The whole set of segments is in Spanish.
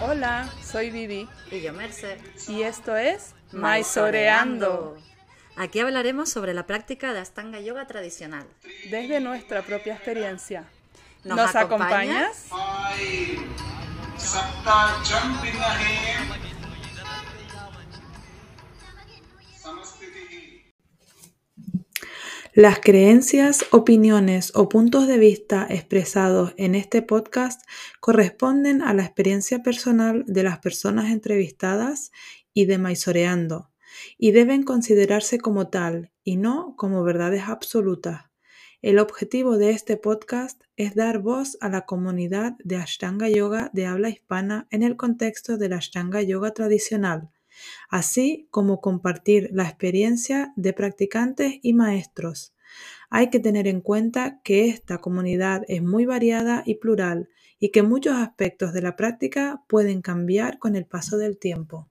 Hola, soy Vivi. Y yo, Merce. Y esto es Maisoreando. Aquí hablaremos sobre la práctica de Astanga Yoga tradicional. Desde nuestra propia experiencia. ¿Nos ¿Nos, acompañas? acompañas? Las creencias, opiniones o puntos de vista expresados en este podcast corresponden a la experiencia personal de las personas entrevistadas y de Maisoreando, y deben considerarse como tal y no como verdades absolutas. El objetivo de este podcast es dar voz a la comunidad de Ashtanga Yoga de habla hispana en el contexto del Ashtanga Yoga tradicional así como compartir la experiencia de practicantes y maestros. Hay que tener en cuenta que esta comunidad es muy variada y plural y que muchos aspectos de la práctica pueden cambiar con el paso del tiempo.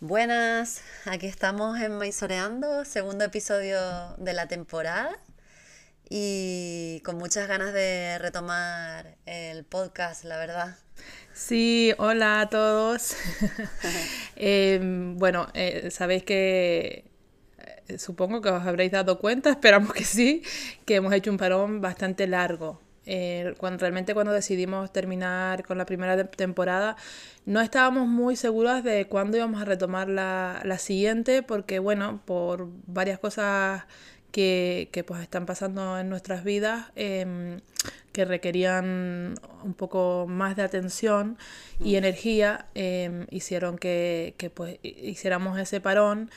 Buenas, aquí estamos en Maisoreando, segundo episodio de la temporada y con muchas ganas de retomar el podcast, la verdad. Sí, hola a todos. Em, bueno, eh, sabéis que eh, supongo que os habréis dado cuenta, esperamos que sí, que hemos hecho un parón bastante largo. Eh, cuando, realmente cuando decidimos terminar con la primera te- temporada, no estábamos muy seguras de cuándo íbamos a retomar la, la siguiente, porque bueno, por varias cosas que, que, pues están pasando en nuestras vidas, em, que requerían un poco más de atención y energía, em, hicieron que, que, pues hiciéramos ese parón.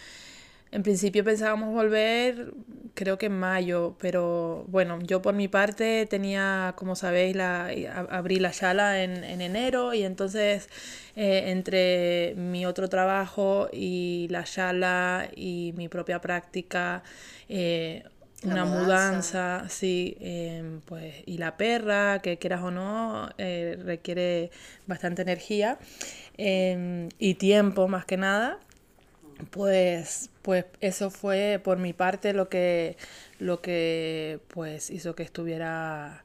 En principio pensábamos volver, creo que en mayo, pero bueno, yo por mi parte tenía, como sabéis, la, a- abrí la Shala en, en enero y entonces eh, entre mi otro trabajo y la Shala y mi propia práctica, eh, una mudanza. mudanza, sí, em, pues y la perra, que quieras o no, eh, requiere bastante energía em, y tiempo más que nada. Pues, pues eso fue por mi parte lo que, lo que pues hizo que estuviera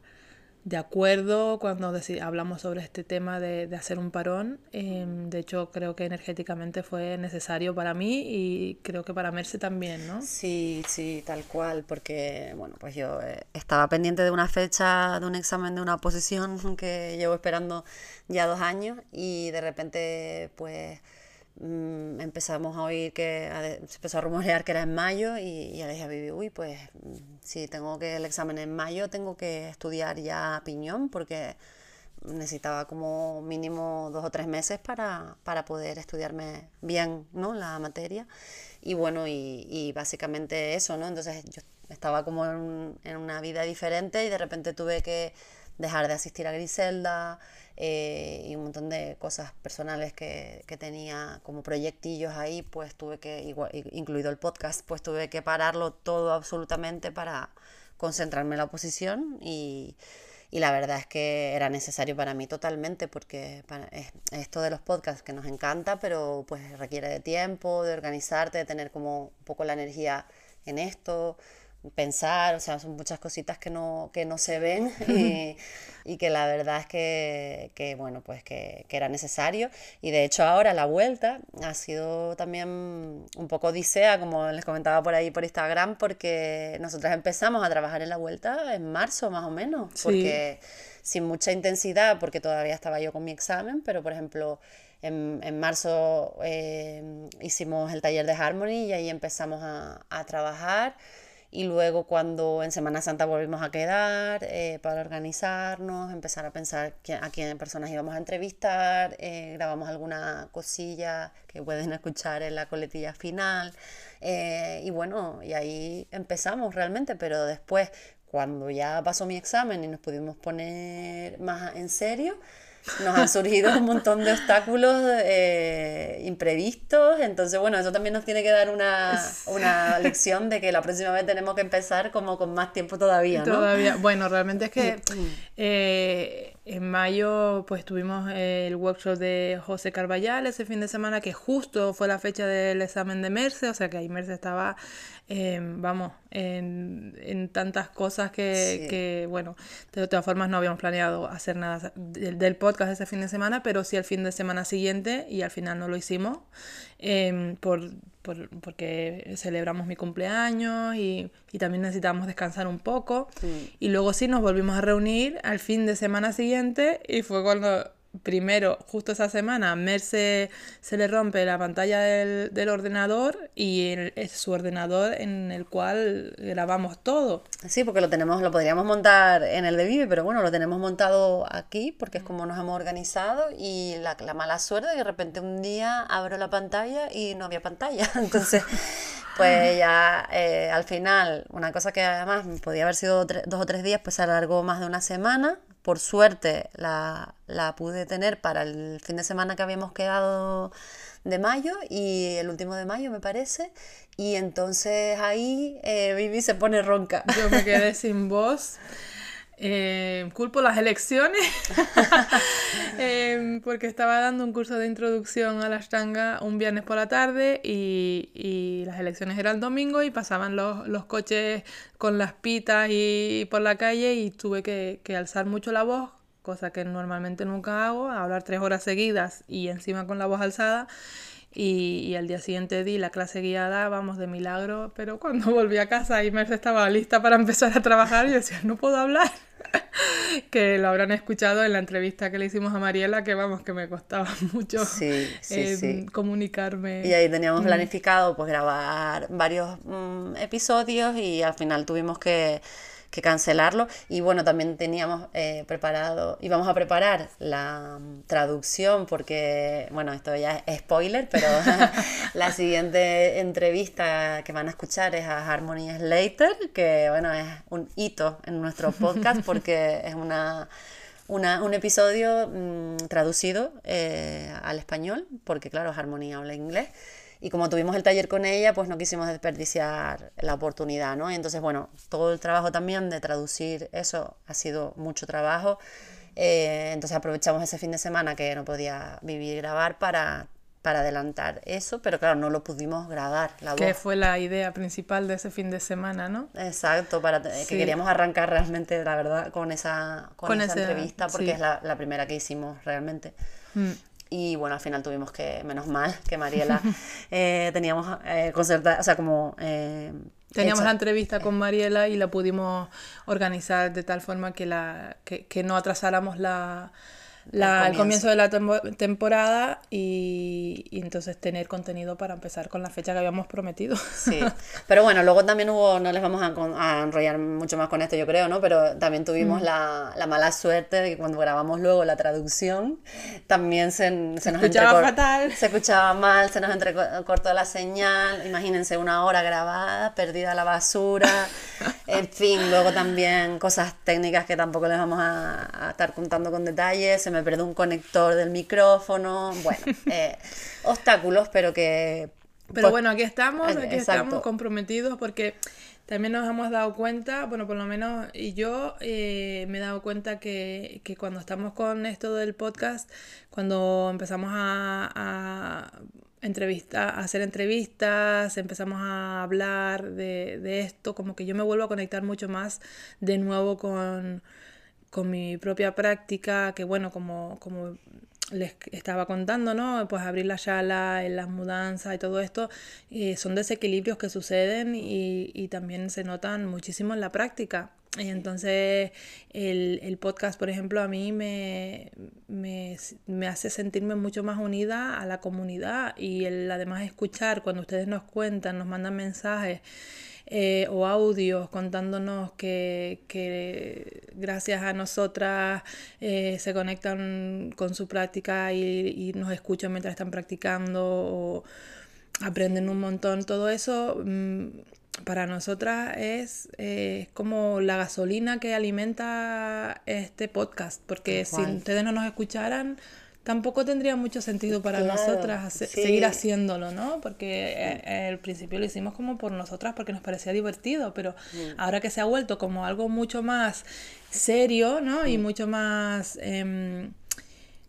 de acuerdo cuando hablamos sobre este tema de, de hacer un parón. Em, de hecho, creo que energéticamente fue necesario para mí y creo que para Merce también, ¿no? Sí, sí, tal cual, porque bueno, pues yo eh, estaba pendiente de una fecha de un examen de una oposición que llevo esperando ya dos años y de repente pues mm, empezamos a oír que a se empezó a rumorear que era en mayo y ya le dije a Vivi, uy, pues mm, si tengo que el examen en mayo, tengo que estudiar ya piñón porque necesitaba como mínimo dos o tres meses para, para poder estudiarme bien, ¿no? la materia. Y bueno, y, y básicamente eso, ¿no? Entonces yo estaba como en, en una vida diferente y de repente tuve que dejar de asistir a Griselda eh, y un montón de cosas personales que, que tenía como proyectillos ahí, pues tuve que, igual, incluido el podcast, pues tuve que pararlo todo absolutamente para concentrarme en la oposición y, y la verdad es que era necesario para mí totalmente porque es- esto de los podcasts que nos encanta, pero pues requiere de tiempo, de organizarte, de tener como un poco la energía en esto, pensar, o sea, son muchas cositas que no, que no se ven y, y que la verdad es que, que, bueno, pues que, que era necesario. Y de hecho ahora la vuelta ha sido también un poco odisea, como les comentaba por ahí por Instagram, porque nosotras empezamos a trabajar en la vuelta en marzo más o menos, Sí. porque sin mucha intensidad, porque todavía estaba yo con mi examen, pero por ejemplo... En, en marzo eh, hicimos el taller de Harmony y ahí empezamos a, a trabajar. Y luego cuando en Semana Santa volvimos a quedar eh, para organizarnos, empezar a pensar a quién personas íbamos a entrevistar, eh, grabamos alguna cosilla que pueden escuchar en la coletilla final. eh, y bueno, y ahí empezamos realmente, pero después, cuando ya pasó mi examen y nos pudimos poner más en serio, nos han surgido un montón de obstáculos eh, imprevistos, entonces bueno, eso también nos tiene que dar una, una lección de que la próxima vez tenemos que empezar como con más tiempo todavía, ¿no? Todavía, bueno, realmente es que eh, en mayo pues tuvimos el workshop de José Carballal ese fin de semana que justo fue la fecha del examen de Merce, o sea que ahí Merce estaba, em, vamos, en, tantas cosas que, bueno, de todas formas no habíamos planeado hacer nada del, podcast ese fin de semana, pero sí el fin de semana siguiente y al final no lo hicimos em, por, porque celebramos mi cumpleaños y, también necesitábamos descansar un poco. Y luego sí nos volvimos a reunir al fin de semana siguiente y fue cuando primero, justo esa semana, Merce se le rompe la pantalla del, ordenador y es su ordenador en el cual grabamos todo. Sí, porque lo tenemos, lo podríamos montar en el de Vive, pero bueno, lo tenemos montado aquí porque es como nos hemos organizado y la, la mala suerte de que de repente un día abro la pantalla y no había pantalla. Entonces, pues ya eh, al final, una cosa que además podía haber sido dos o tres días, pues se alargó más de una semana por suerte la, pude tener para el fin de semana que habíamos quedado de mayo y el último de mayo me parece y entonces ahí eh, Vivi se pone ronca. Yo me quedé sin voz. Eh, culpo las elecciones em, porque estaba dando un curso de introducción a la Ashtanga un viernes por la tarde y, las elecciones eran el domingo y pasaban los, los, coches con las pitas y por la calle y tuve que, que alzar mucho la voz, cosa que normalmente nunca hago, hablar tres horas seguidas y encima con la voz alzada. Y, y, al día siguiente di la clase guiada, vamos, de milagro, pero cuando volví a casa y Merce estaba lista para empezar a trabajar, yo decía, no puedo hablar. Que lo habrán escuchado en la entrevista que le hicimos a Mariela, que vamos, que me costaba mucho em, comunicarme. Y ahí teníamos mm. planificado pues grabar varios mm, episodios y al final tuvimos que que cancelarlo. Y bueno, también teníamos eh, preparado, íbamos a preparar la mm, traducción porque, bueno, esto ya es spoiler, pero la siguiente entrevista que van a escuchar es a Harmony Slater, que bueno, es un hito en nuestro podcast porque es una... un episodio mm, traducido eh, al español, porque claro, Harmony habla inglés, y como tuvimos el taller con ella, pues no quisimos desperdiciar la oportunidad, ¿no? Y entonces, bueno, todo el trabajo también de traducir eso ha sido mucho trabajo. Eh, entonces aprovechamos ese fin de semana que no podía vivir y grabar para, para adelantar eso, pero claro, no lo pudimos grabar. La que fue la idea principal de ese fin de semana, ¿no? Exacto, para que queríamos arrancar realmente, la verdad, con esa, con, esa entrevista, porque es la, la, primera que hicimos realmente. Mm. Y bueno, al final tuvimos que, menos mal, que Mariela eh, teníamos eh, concertada, o sea, como... Eh, teníamos la entrevista con Mariela y la pudimos organizar de tal forma que, la, que, que no atrasáramos la, la, el, comienzo. de la temporada y, entonces tener contenido para empezar con la fecha que habíamos prometido. Sí, pero bueno, luego también hubo, no les vamos a, enrollar mucho más con esto yo creo, ¿no? Pero también tuvimos mm. la, la, mala suerte de que cuando grabamos luego la traducción también se, se, nos escuchaba fatal. Se escuchaba mal, se nos entrecortó la señal, imagínense una hora grabada, perdida la basura, en fin, luego también cosas técnicas que tampoco les vamos a, a estar contando con detalles, se me me un conector del micrófono, bueno, eh, obstáculos, pero que... Pero bueno, aquí estamos, aquí estamos comprometidos porque también nos hemos dado cuenta, bueno, por lo menos y yo eh, me he dado cuenta que, cuando estamos con esto del podcast, cuando empezamos a, a entrevista, a hacer entrevistas, empezamos a hablar de, de esto, como que yo me vuelvo a conectar mucho más de nuevo con con mi propia práctica, que bueno, como, como les estaba contando, ¿no? Pues abrir la yala, en las mudanzas y todo esto, eh, son desequilibrios que suceden y, y, también se notan muchísimo en la práctica. Y entonces el, el podcast, por ejemplo, a mí me, me, me, hace sentirme mucho más unida a la comunidad y el además escuchar cuando ustedes nos cuentan, nos mandan mensajes eh, o audios contándonos que, gracias a nosotras eh, se conectan con su práctica y, nos escuchan mientras están practicando o aprenden un montón. Todo eso mm, para nosotras es como la gasolina que alimenta este podcast, porque si ustedes no nos escucharan, tampoco tendría mucho sentido para nosotras seguir haciéndolo, ¿no? Porque eh, al principio lo hicimos como por nosotras porque nos parecía divertido, pero mm. ahora que se ha vuelto como algo mucho más serio, ¿no? Y mm. mucho más em,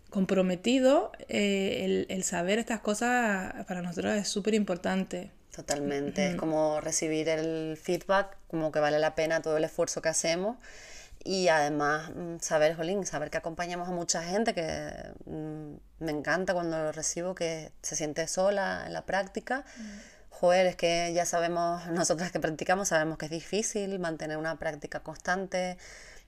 comprometido, eh, el, saber estas cosas para nosotros es súper importante. Totalmente, es como recibir el feedback, como que vale la pena todo el esfuerzo que hacemos y además mm, saber, jolín, saber que acompañamos a mucha gente, que mm, me encanta cuando lo recibo, que se siente sola en la práctica. Mm. Joder, es que ya sabemos, nosotras que practicamos, sabemos que es difícil mantener una práctica constante.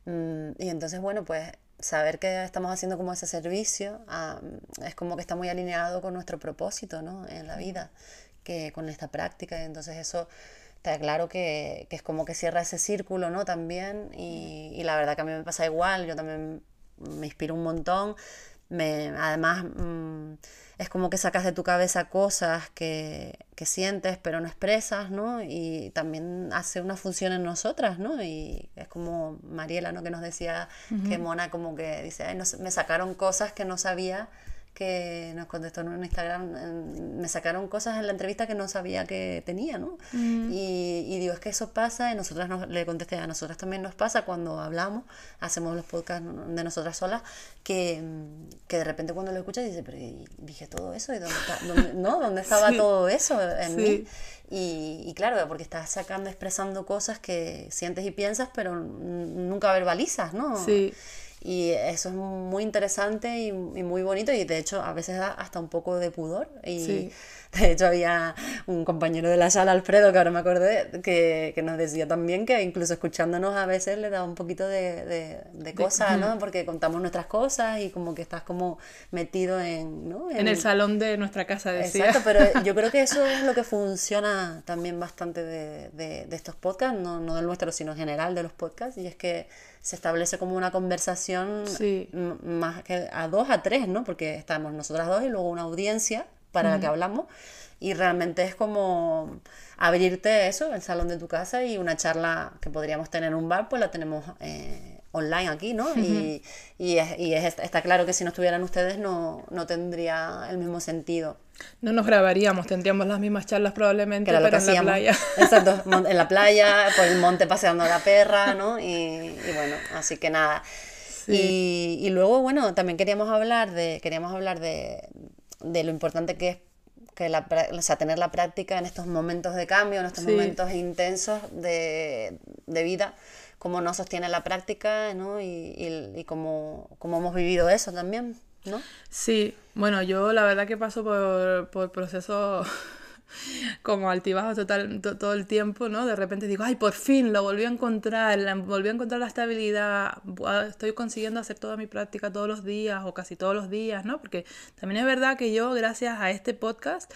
y entonces, bueno, pues saber que estamos haciendo como ese servicio ah, es como que está muy alineado con nuestro propósito ¿no? en la vida, que con esta práctica. Y entonces eso está claro que, que, es como que cierra ese círculo, ¿no? También, y, y, la verdad que a mí me pasa igual, yo también me inspiro un montón, me, además mm, es como que sacas de tu cabeza cosas que, que, sientes pero no expresas, ¿no? Y también hace una función en nosotras, ¿no? Y es como Mariela, ¿no? Que nos decía que Mona como que dice, Ay, no, me sacaron cosas que no sabía que nos contestó en Instagram, me sacaron cosas en la entrevista que no sabía que tenía, ¿no? Mm. Y, y, digo, es que eso pasa, y nosotras le contesté, a nosotras también nos pasa cuando hablamos, hacemos los podcasts de nosotras solas, que, que de repente cuando lo escuchas dices, pero dije todo eso, ¿y dónde, está, no? ¿Dónde estaba todo eso en mí? Y, y, claro, porque estás sacando, expresando cosas que sientes y piensas, pero nunca verbalizas, ¿no? Sí. Y eso es muy interesante y, muy bonito y de hecho a veces da hasta un poco de pudor. Y de hecho había un compañero de la sala, Alfredo, que ahora me acordé, que, que nos decía también que incluso escuchándonos a veces le da un poquito de, de, de cosas, ¿no? Porque contamos nuestras cosas y como que estás como metido en... ¿no? En, el salón de nuestra casa, decía. Exacto, pero yo creo que eso es lo que funciona también bastante de, de estos podcasts, no, no del nuestro, sino en general de los podcasts, y es que se establece como una conversación más que a dos, a tres, ¿no? Porque estamos nosotras dos y luego una audiencia para la que hablamos. Y realmente es como abrirte eso, el salón de tu casa y una charla que podríamos tener en un bar, pues la tenemos eh, online aquí, ¿no? Y, y, es, y es, está claro que si no estuvieran ustedes no, no tendría el mismo sentido. No nos grabaríamos, tendríamos las mismas charlas probablemente, pero en la playa. Exacto, en la playa, por el monte paseando a la perra, ¿no? Y, y bueno, así que nada. Y, y, luego, bueno, también queríamos hablar de, queríamos hablar de, de lo importante que es que la, o sea, tener la práctica en estos momentos de cambio, en estos momentos intensos de, de vida cómo nos sostiene la práctica ¿no? y, y, cómo, cómo, hemos vivido eso también. ¿no? Sí, bueno, yo la verdad que paso por, por procesos como altibajos total, todo el tiempo, ¿no? De repente digo, ay, por fin lo volví a encontrar, volví a encontrar la estabilidad, estoy consiguiendo hacer toda mi práctica todos los días o casi todos los días, ¿no? Porque también es verdad que yo, gracias a este podcast,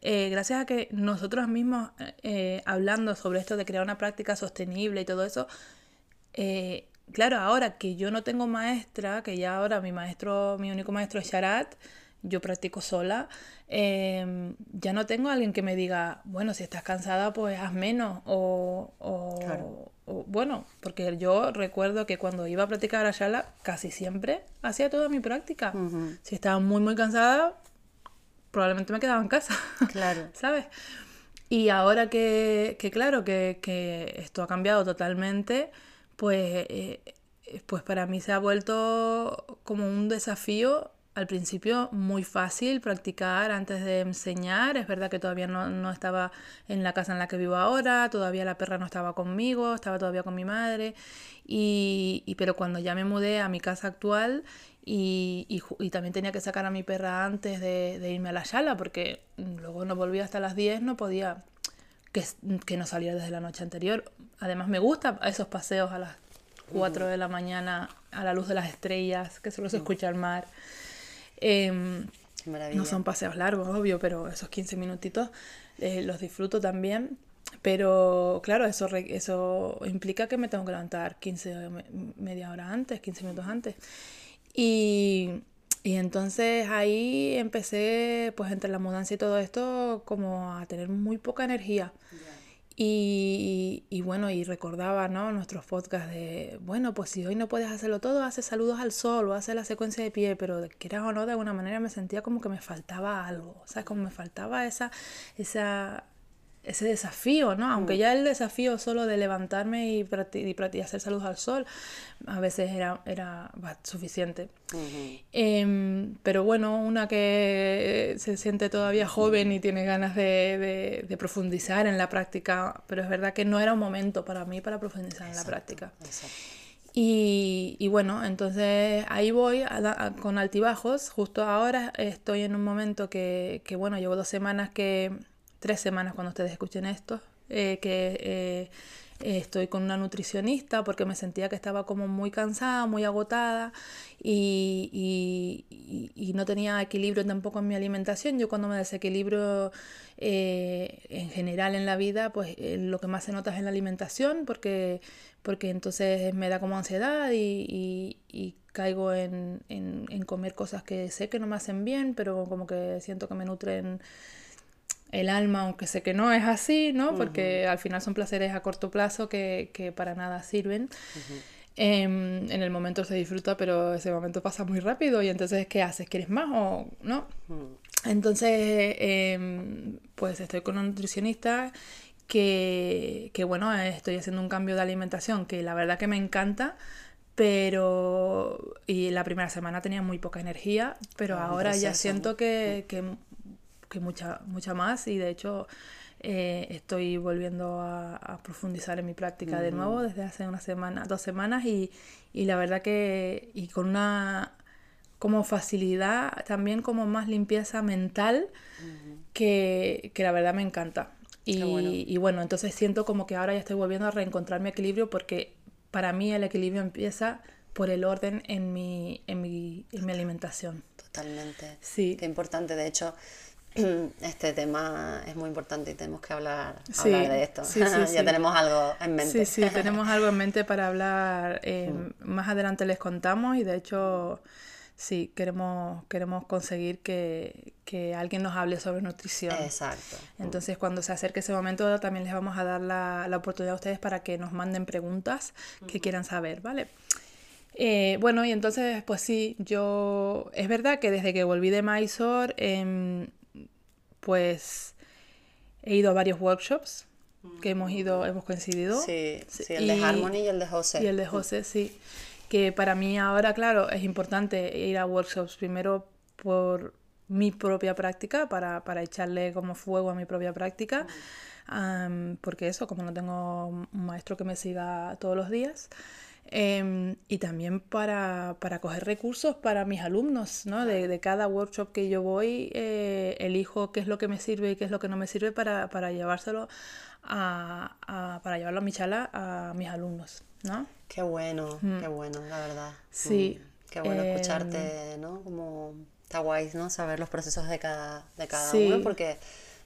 eh, gracias a que nosotros mismos, eh, hablando sobre esto de crear una práctica sostenible y todo eso, eh, claro, ahora que yo no tengo maestra, que ya ahora mi maestro, mi único maestro es Sharat, yo practico sola, em, ya no tengo a alguien que me diga, bueno, si estás cansada, pues haz menos. O, bueno, porque yo recuerdo que cuando iba a practicar a Shala, casi siempre hacía toda mi práctica. Si estaba muy, muy cansada, probablemente me quedaba en casa. Claro. ¿Sabes? Y ahora que, que claro, que, que esto ha cambiado totalmente, pues, eh, pues para mí se ha vuelto como un desafío al principio muy fácil practicar antes de enseñar. Es verdad que todavía no, estaba en la casa en la que vivo ahora, todavía la perra no estaba conmigo, estaba todavía con mi madre. Y, pero cuando ya me mudé a mi casa actual y, y, también tenía que sacar a mi perra antes de, de, irme a la sala porque luego no volvía hasta las 10, no podía que, que no saliera desde la noche anterior. Además me gustan esos paseos a las 4 de la mañana a la luz de las estrellas, que solo se escucha el mar. Em, no son paseos largos, obvio, pero esos 15 minutitos eh, los disfruto también. Pero claro, eso, eso implica que me tengo que levantar 15, media hora antes, 15 minutos antes. Y, y entonces ahí empecé, pues entre la mudanza y todo esto, como a tener muy poca energía. Y, y, bueno, y recordaba, ¿no? Nuestros podcasts de, bueno, pues si hoy no puedes hacerlo todo, hace saludos al sol o hace la secuencia de pie, pero quieras o no, de alguna manera me sentía como que me faltaba algo, o sea, como me faltaba esa, esa, ese desafío, ¿no? Aunque mm. ya el desafío solo de levantarme y, y, hacer saludos al sol, a veces era, era suficiente. Em, pero bueno, una que se siente todavía joven y tiene ganas de, de, profundizar en la práctica, pero es verdad que no era un momento para mí para profundizar en la práctica. Y, y, bueno, entonces ahí voy con altibajos. Justo ahora estoy en un momento que, que, bueno, llevo dos semanas que tres semanas cuando ustedes escuchen esto, eh, que eh, estoy con una nutricionista porque me sentía que estaba como muy cansada, muy agotada y, y, no tenía equilibrio tampoco en mi alimentación. Yo cuando me desequilibro eh, en general en la vida, pues lo que más se nota es en la alimentación porque, porque entonces me da como ansiedad y, caigo en, en, en comer cosas que sé que no me hacen bien, pero como que siento que me nutren el alma, aunque sé que no es así, ¿no? Porque al final son placeres a corto plazo que, que para nada sirven. Em, en el momento se disfruta, pero ese momento pasa muy rápido y entonces, ¿qué haces? ¿Quieres más o no? Entonces, em, pues estoy con un nutricionista que, que, bueno, estoy haciendo un cambio de alimentación que la verdad que me encanta, pero y la primera semana tenía muy poca energía, pero ah, ahora ya siento que, que que mucha, mucha más y de hecho eh, estoy volviendo a, profundizar en mi práctica de nuevo desde hace una semana, dos semanas y, y, la verdad que y con una como facilidad, también como más limpieza mental que, que, la verdad me encanta. Y bueno. y bueno, entonces siento como que ahora ya estoy volviendo a reencontrar mi equilibrio porque para mí el equilibrio empieza por el orden en mi, en mi, en mi alimentación. Totalmente. Sí. Qué importante. De hecho, este tema es muy importante y tenemos que hablar, de esto. ya tenemos algo en mente. Sí, sí, tenemos algo en mente para hablar. Eh, mm. Más adelante les contamos y de hecho, sí, queremos, queremos conseguir que, que alguien nos hable sobre nutrición. Exacto. Entonces, cuando se acerque ese momento, también les vamos a dar la, la oportunidad a ustedes para que nos manden preguntas que quieran saber, ¿vale? Eh, bueno, y entonces, pues sí, yo. Es verdad que desde que volví de Mysore, eh, pues he ido a varios workshops que hemos ido, hemos coincidido. Sí, sí el de Harmony y el de José. Y el de José, sí. Que para mí ahora, claro, es importante ir a workshops primero por mi propia práctica, para, para echarle como fuego a mi propia práctica, porque eso, como no tengo un maestro que me siga todos los días, Em, y también para, para, coger recursos para mis alumnos, ¿no? De, de cada workshop que yo voy, eh, elijo qué es lo que me sirve y qué es lo que no me sirve para, para llevárselo a, a, para llevarlo a mi chala a mis alumnos, ¿no? Qué bueno, mm. qué bueno, la verdad. Sí. Mm, qué bueno escucharte, em, ¿no? Como está guay, ¿no? Saber los procesos de cada, de cada uno, porque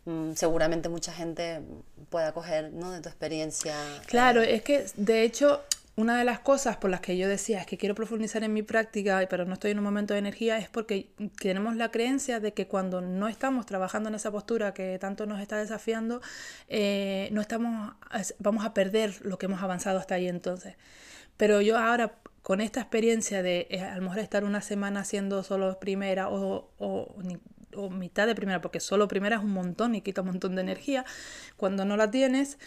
mm, seguramente mucha gente pueda coger, ¿no? De tu experiencia. Claro, eh, es que de hecho una de las cosas por las que yo decía es que quiero profundizar en mi práctica, pero no estoy en un momento de energía, es porque tenemos la creencia de que cuando no estamos trabajando en esa postura que tanto nos está desafiando, eh, no estamos, vamos a perder lo que hemos avanzado hasta ahí entonces. Pero yo ahora, con esta experiencia de eh, a lo mejor estar una semana haciendo solo primera o, o, o mitad de primera, porque solo primera es un montón y quita un montón de energía, cuando no la tienes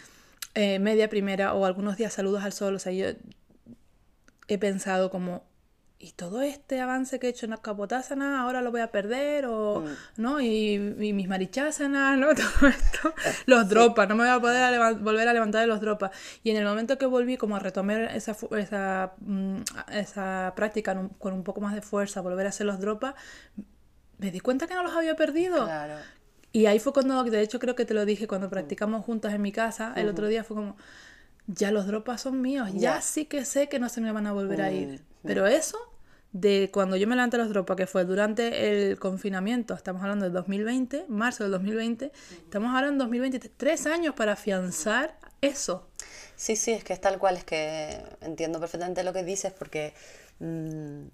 eh, media primera o algunos días saludos al sol. O sea, yo he pensado como, ¿y todo este avance que he hecho en la capotásana ahora lo voy a perder? O, mm. ¿no? Y, mis marichasanas, ¿no? Todo esto. Los dropas, no me voy a poder volver a levantar de los dropas. Y en el momento que volví como a retomar esa, esa, mm, esa práctica con un poco más de fuerza, volver a hacer los dropas, me di cuenta que no los había perdido. Claro. Y ahí fue cuando, de hecho creo que te lo dije, cuando practicamos juntas en mi casa, el otro día fue como, ya los dropas son míos, ya sí que sé que no se me van a volver a ir. Pero eso, de cuando yo me levanté los dropas, que fue durante el confinamiento, estamos hablando del 2020, marzo del 2020, estamos ahora en 2023, tres años para afianzar eso. Sí, sí, es que es tal cual, es que entiendo perfectamente lo que dices porque... Mm,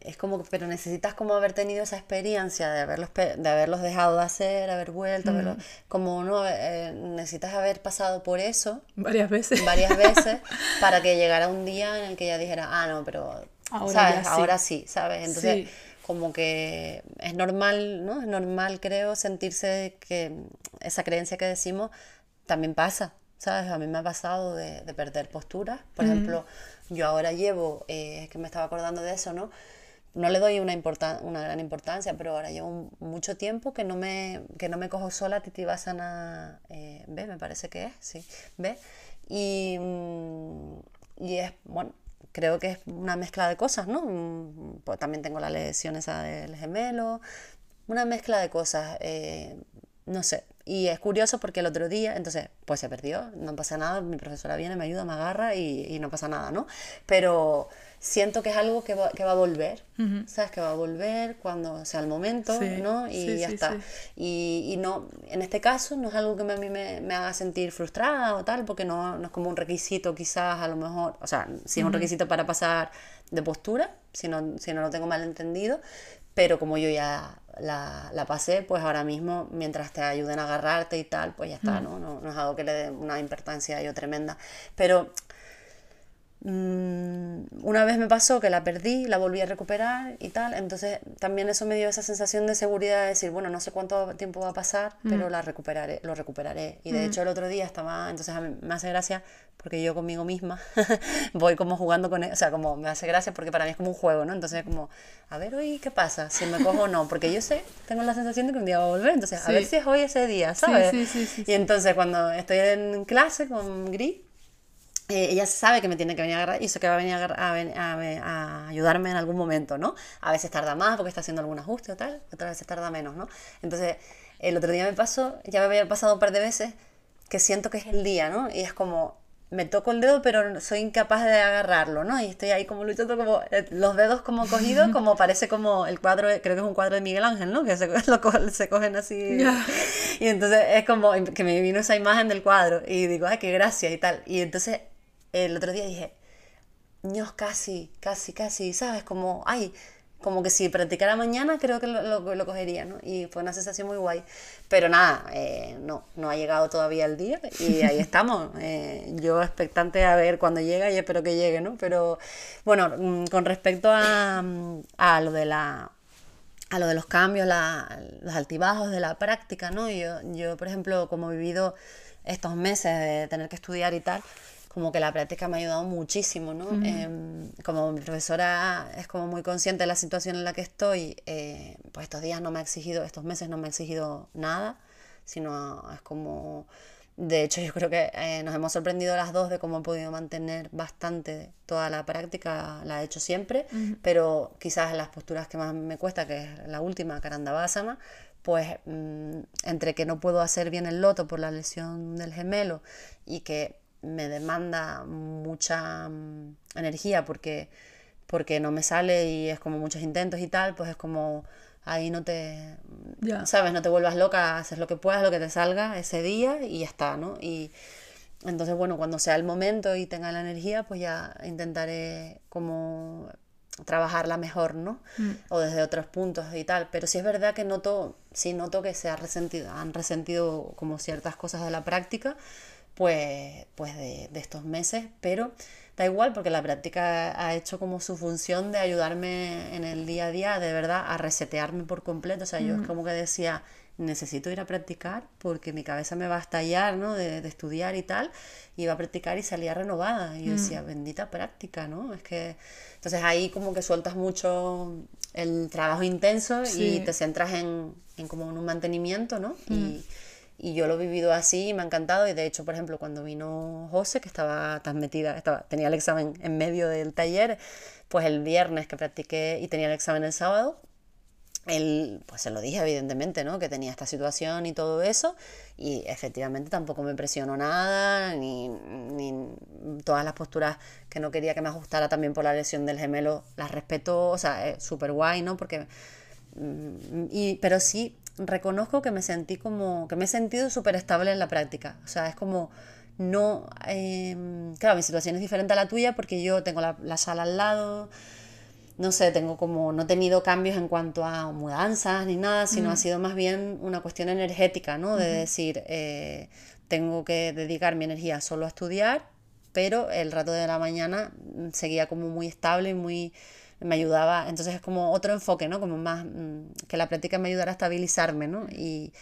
es como, pero necesitas como haber tenido esa experiencia de haberlos, de haberlos dejado de hacer, haber vuelto, mm. como no, eh, necesitas haber pasado por eso. Varias veces. Varias veces para que llegara un día en el que ella dijera, ah, no, pero, ahora ¿sabes? Ahora sí, ¿sabes? Entonces, como que es normal, ¿no? Es normal, creo, sentirse que esa creencia que decimos también pasa, ¿sabes? A mí me ha pasado de, perder posturas. Por ejemplo, yo ahora llevo, eh, es que me estaba acordando de eso, ¿no? No le doy una, una gran importancia, pero ahora llevo mucho tiempo que no me, que no me cojo sola Titibasana eh, B, me parece que es, sí, B. Y, mm, y es, bueno, creo que es una mezcla de cosas, ¿no? Mm, pues también tengo la lesión esa del gemelo, una mezcla de cosas, eh, no sé, y es curioso porque el otro día, entonces, pues se perdió, no pasa nada, mi profesora viene, me ayuda, me agarra y, no pasa nada, ¿no? Pero siento que es algo que va, que va a volver, ¿sabes? Que va a volver cuando sea el momento, ¿no? Y ya está. Y, y, no, en este caso no es algo que a mí me, me, haga sentir frustrada o tal, porque no, no, es como un requisito quizás a lo mejor, o sea, si es un requisito para pasar de postura, si no, si no lo tengo mal entendido, pero como yo ya la, la, pasé, pues ahora mismo, mientras te ayuden a agarrarte y tal, pues ya está. ¿no? ¿no? No, es algo que le dé una importancia yo tremenda. Pero una vez me pasó que la perdí, la volví a recuperar y tal, entonces también eso me dio esa sensación de seguridad de decir, bueno, no sé cuánto tiempo va a pasar, pero mm. la recuperaré, lo recuperaré. Y de mm. hecho el otro día estaba, entonces a mí me hace gracia porque yo conmigo misma voy como jugando con e, o sea, como me hace gracia porque para mí es como un juego, ¿no? Entonces como, a ver hoy qué pasa, si me cojo o no, porque yo sé, tengo la sensación de que un día va a volver, entonces a ver si es hoy ese día, ¿sabes? y entonces cuando estoy en clase con Gris, eh, ella sabe que me tiene que venir a agarrar y eso que va a venir a, ayudarme en algún momento, ¿no? A veces tarda más porque está haciendo algún ajuste o tal, otras veces tarda menos, ¿no? Entonces, el otro día me pasó, ya me había pasado un par de veces, que siento que es el día, ¿no? Y es como, me toco el dedo, pero soy incapaz de agarrarlo, ¿no? Y estoy ahí como luchando, como eh, los dedos como cogidos, como parece como el cuadro, creo que es un cuadro de Miguel Ángel, ¿no? Que se, se cogen así. Y entonces es como que me vino esa imagen del cuadro y digo, ay, qué gracia y tal. Y entonces el otro día dije, Dios, casi, casi, casi, ¿sabes? Como, ay, como que si practicara mañana creo que lo, lo, cogería, ¿no? Y fue una sensación muy guay. Pero nada, eh, no, no ha llegado todavía el día y ahí estamos. Eh, yo expectante a ver cuándo llega y espero que llegue, ¿no? Pero bueno, mm, con respecto a, a lo de la a lo de los cambios, los altibajos de la práctica, ¿no? Yo, yo, por ejemplo, como he vivido estos meses de tener que estudiar y tal, como que la práctica me ha ayudado muchísimo, ¿no? Em, como mi profesora es como muy consciente de la situación en la que estoy, eh, pues estos días no me ha exigido, estos meses no me ha exigido nada, sino es como... De hecho, yo creo que eh, nos hemos sorprendido las dos de cómo he podido mantener bastante toda la práctica, la he hecho siempre, pero quizás las posturas que más me cuesta, que es la última, Karandavasana, pues mm, entre que no puedo hacer bien el loto por la lesión del gemelo y que me demanda mucha mm, energía porque, porque no me sale y es como muchos intentos y tal, pues es como ahí no te, ¿sabes? No te vuelvas loca, haces lo que puedas, lo que te salga ese día y ya está, ¿no? Y entonces, bueno, cuando sea el momento y tenga la energía, pues ya intentaré como trabajarla mejor, ¿no? Mm. O desde otros puntos y tal. Pero sí es verdad que noto, sí noto que se ha resentido, han resentido como ciertas cosas de la práctica, pues, pues de, estos meses, pero da igual porque la práctica ha hecho como su función de ayudarme en el día a día, de verdad, a resetearme por completo. O sea, yo es como que decía, necesito ir a practicar porque mi cabeza me va a estallar, ¿no? De, estudiar y tal. Iba a practicar y salía renovada. Y yo decía, bendita práctica, ¿no? Es que... Entonces ahí como que sueltas mucho el trabajo intenso y te centras en, en, como en un mantenimiento, ¿no? Y y yo lo he vivido así y me ha encantado. Y de hecho, por ejemplo, cuando vino José, que estaba tan metida, estaba, tenía el examen en medio del taller, pues el viernes que practiqué y tenía el examen el sábado, él, pues se lo dije evidentemente, ¿no? Que tenía esta situación y todo eso. Y efectivamente tampoco me presionó nada, ni, ni todas las posturas que no quería que me ajustara también por la lesión del gemelo, las respetó, o sea, súper guay, ¿no? Porque... Mm, y, pero sí reconozco que me sentí como, que me he sentido súper estable en la práctica. O sea, es como, no, eh, claro, mi situación es diferente a la tuya porque yo tengo la, la, sala al lado, no sé, tengo como, no he tenido cambios en cuanto a mudanzas ni nada, sino ha sido más bien una cuestión energética, ¿no? De decir, eh, tengo que dedicar mi energía solo a estudiar, pero el rato de la mañana seguía como muy estable y muy me ayudaba, entonces es como otro enfoque, ¿no? Como más, mm, que la práctica me ayudara a estabilizarme, ¿no? Y,